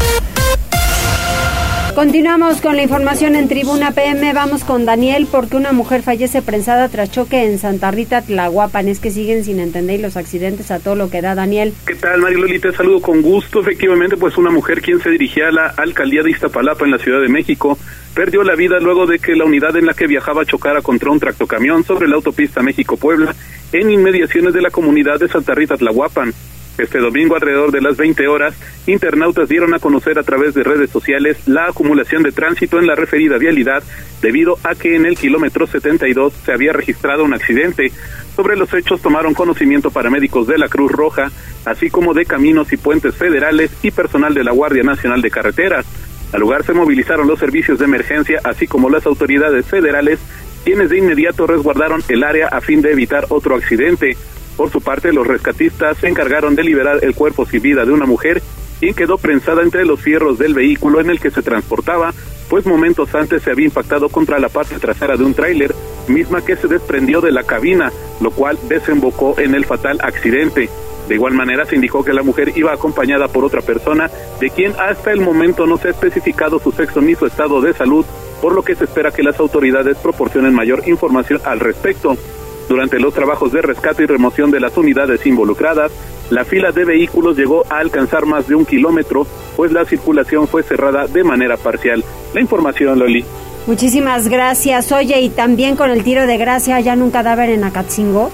Continuamos con la información en Tribuna PM. Vamos con Daniel porque una mujer fallece prensada tras choque en Santa Rita, Tlahuapan. Es que siguen sin entender los accidentes a todo lo que da Daniel. ¿Qué tal, Mariloli? Te saludo con gusto. Efectivamente, pues una mujer quien se dirigía a la alcaldía de Iztapalapa en la Ciudad de México perdió la vida luego de que la unidad en la que viajaba chocara contra un tractocamión sobre la autopista México-Puebla en inmediaciones de la comunidad de Santa Rita, Tlahuapan. Este domingo, alrededor de las 20 horas, internautas dieron a conocer a través de redes sociales la acumulación de tránsito en la referida vialidad debido a que en el kilómetro 72 se había registrado un accidente. Sobre los hechos tomaron conocimiento paramédicos de la Cruz Roja, así como de caminos y puentes federales y personal de la Guardia Nacional de Carreteras. Al lugar se movilizaron los servicios de emergencia, así como las autoridades federales, quienes de inmediato resguardaron el área a fin de evitar otro accidente. Por su parte, los rescatistas se encargaron de liberar el cuerpo sin vida de una mujer, quien quedó prensada entre los fierros del vehículo en el que se transportaba, pues momentos antes se había impactado contra la parte trasera de un tráiler, misma que se desprendió de la cabina, lo cual desembocó en el fatal accidente. De igual manera, se indicó que la mujer iba acompañada por otra persona, de quien hasta el momento no se ha especificado su sexo ni su estado de salud, por lo que se espera que las autoridades proporcionen mayor información al respecto. Durante los trabajos de rescate y remoción de las unidades involucradas, la fila de vehículos llegó a alcanzar más de un kilómetro, pues la circulación fue cerrada de manera parcial. La información, Loli. Muchísimas gracias. Oye, y también con el tiro de gracia, ya un cadáver en Acatzingo.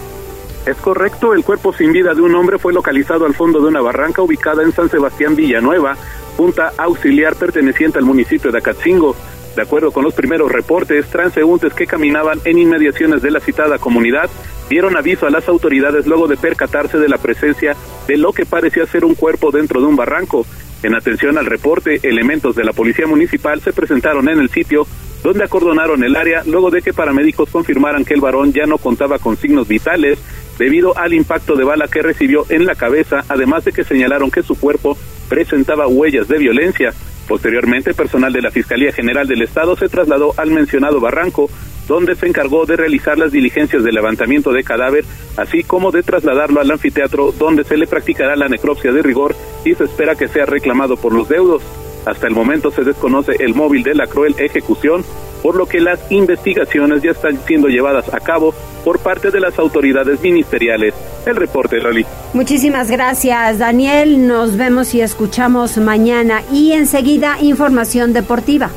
Es correcto, el cuerpo sin vida de un hombre fue localizado al fondo de una barranca ubicada en San Sebastián Villanueva, punta auxiliar perteneciente al municipio de Acatzingo. De acuerdo con los primeros reportes, transeúntes que caminaban en inmediaciones de la citada comunidad dieron aviso a las autoridades luego de percatarse de la presencia de lo que parecía ser un cuerpo dentro de un barranco. En atención al reporte, elementos de la Policía Municipal se presentaron en el sitio donde acordonaron el área luego de que paramédicos confirmaran que el varón ya no contaba con signos vitales debido al impacto de bala que recibió en la cabeza, además de que señalaron que su cuerpo presentaba huellas de violencia. Posteriormente, personal de la Fiscalía General del Estado se trasladó al mencionado barranco, donde se encargó de realizar las diligencias de levantamiento de cadáver, así como de trasladarlo al anfiteatro, donde se le practicará la necropsia de rigor y se espera que sea reclamado por los deudos. Hasta el momento se desconoce el móvil de la cruel ejecución, por lo que las investigaciones ya están siendo llevadas a cabo por parte de las autoridades ministeriales. El reporte, Loli. Muchísimas gracias, Daniel. Nos vemos y escuchamos mañana y enseguida información deportiva.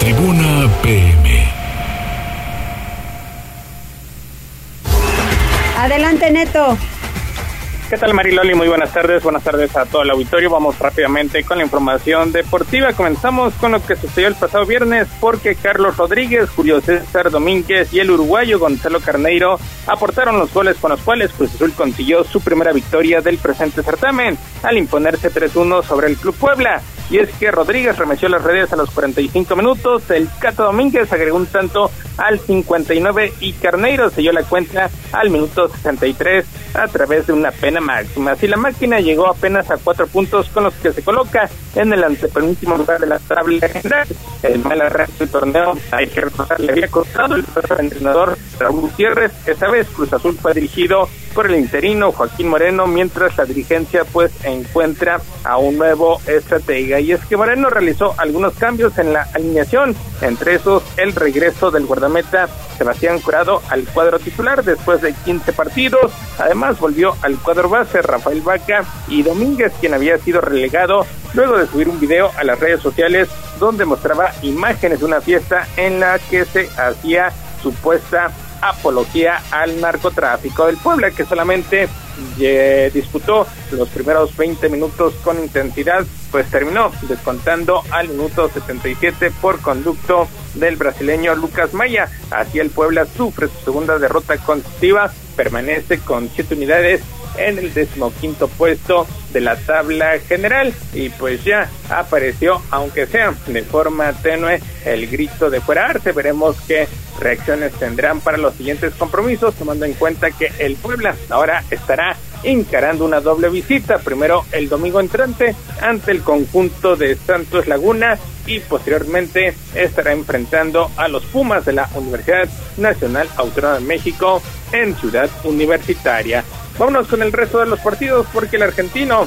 Tribuna PM. Adelante, Neto. ¿Qué tal Mariloli? Muy buenas tardes, buenas tardes a todo el auditorio. Vamos rápidamente con la información deportiva. Comenzamos con lo que sucedió el pasado viernes porque Carlos Rodríguez, Julio César Domínguez y el uruguayo Gonzalo Carneiro aportaron los goles con los cuales Cruz Azul consiguió su primera victoria del presente certamen al imponerse 3-1 sobre el Club Puebla. Y es que Rodríguez remeció las redes a los 45 minutos, el Cato Domínguez agregó un tanto al 59 y Carneiro selló la cuenta al minuto 63 a través de una pena máxima. Si la máquina llegó apenas a cuatro puntos con los que se coloca en el antepenúltimo lugar de la tabla general. El mal arranque del torneo, hay que recordar, le había costado el entrenador Raúl Gutiérrez. Esta vez Cruz Azul fue dirigido por el interino Joaquín Moreno, mientras la dirigencia pues encuentra a un nuevo estratega. Y es que Moreno realizó algunos cambios en la alineación, entre esos el regreso del guardameta Sebastián Curado al cuadro titular después de 15 partidos. Además volvió al cuadro base Rafael Vaca y Domínguez, quien había sido relegado luego de subir un video a las redes sociales donde mostraba imágenes de una fiesta en la que se hacía supuesta apología al narcotráfico. del Puebla que solamente eh, disputó los primeros 20 minutos con intensidad, pues terminó descontando al minuto 77 por conducto del brasileño Lucas Maya. Así el Puebla sufre su segunda derrota consecutiva, permanece con siete unidades en el decimoquinto puesto de la tabla general y pues ya apareció, aunque sea de forma tenue, el grito de fuera arte. Veremos qué reacciones tendrán para los siguientes compromisos, tomando en cuenta que el Puebla ahora estará encarando una doble visita, primero el domingo entrante ante el conjunto de Santos Laguna y posteriormente estará enfrentando a los Pumas de la Universidad Nacional Autónoma de México en Ciudad Universitaria. Vámonos con el resto de los partidos porque el argentino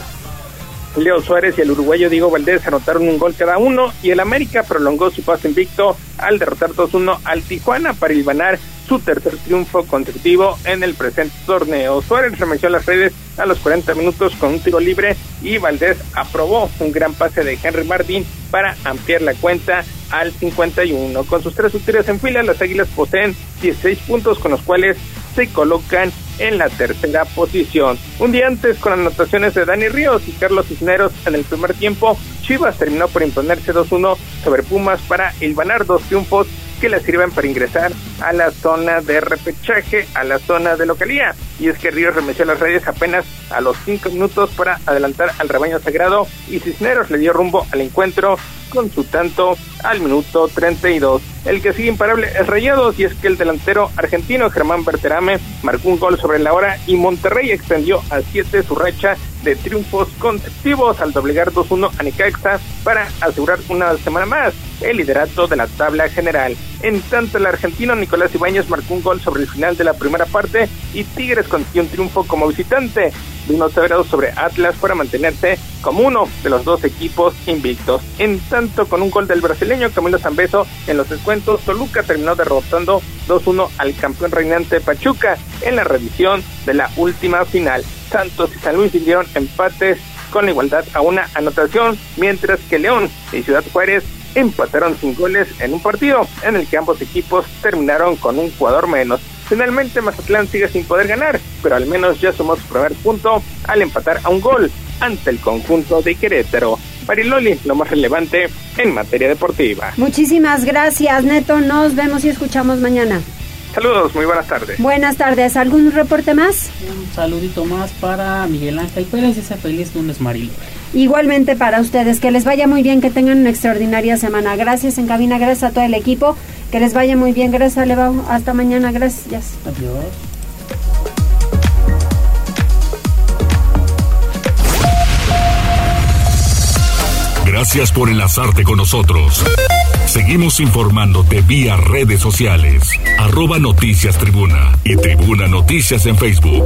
Leo Suárez y el uruguayo Diego Valdés anotaron un gol cada uno y el América prolongó su paso invicto al derrotar 2-1 al Tijuana para ilvanar su tercer triunfo consecutivo en el presente torneo. Suárez remeció las redes a los 40 minutos con un tiro libre y Valdés aprobó un gran pase de Henry Martín para ampliar la cuenta al 51. Con sus tres victorias en fila, las Águilas poseen 16 puntos con los cuales se colocan en la tercera posición. Un día antes, con anotaciones de Dani Ríos y Carlos Cisneros en el primer tiempo, Chivas terminó por imponerse 2-1 sobre Pumas para ilvanar dos triunfos que le sirven para ingresar a la zona de repechaje, a la zona de localía. Y es que Ríos remeció las redes apenas a los cinco minutos para adelantar al rebaño sagrado y Cisneros le dio rumbo al encuentro con su tanto al minuto 32. El que sigue imparable es Rayados y es que el delantero argentino Germán Berterame marcó un gol sobre la hora y Monterrey extendió a 7 su racha de triunfos consecutivos al doblegar 2-1 a Necaxa para asegurar una semana más el liderato de la tabla general. En tanto, el argentino Nicolás Ibáñez marcó un gol sobre el final de la primera parte y Tigres consiguió un triunfo como visitante de unos sobre Atlas para mantenerse como uno de los dos equipos invictos. En tanto, con un gol del brasileño Camilo Zambeso en los descuentos, Toluca terminó derrotando 2-1 al campeón reinante Pachuca en la revisión de la última final. Santos y San Luis dieron empates con igualdad a una anotación, mientras que León y Ciudad Juárez empataron sin goles en un partido en el que ambos equipos terminaron con un jugador menos. Finalmente Mazatlán sigue sin poder ganar, pero al menos ya sumó su primer punto al empatar a un gol ante el conjunto de Querétaro. Pariloli, lo más relevante en materia deportiva. Muchísimas gracias, Neto. Nos vemos y escuchamos mañana. Saludos, muy buenas tardes. Buenas tardes. ¿Algún reporte más? Un saludito más para Miguel Ángel Pérez y ese feliz lunes Marilo. Igualmente para ustedes, que les vaya muy bien, que tengan una extraordinaria semana. Gracias en cabina, gracias a todo el equipo, que les vaya muy bien, gracias Levao. Hasta mañana, gracias. Adiós. Gracias por enlazarte con nosotros. Seguimos informándote vía redes sociales. Arroba Noticias Tribuna y Tribuna Noticias en Facebook.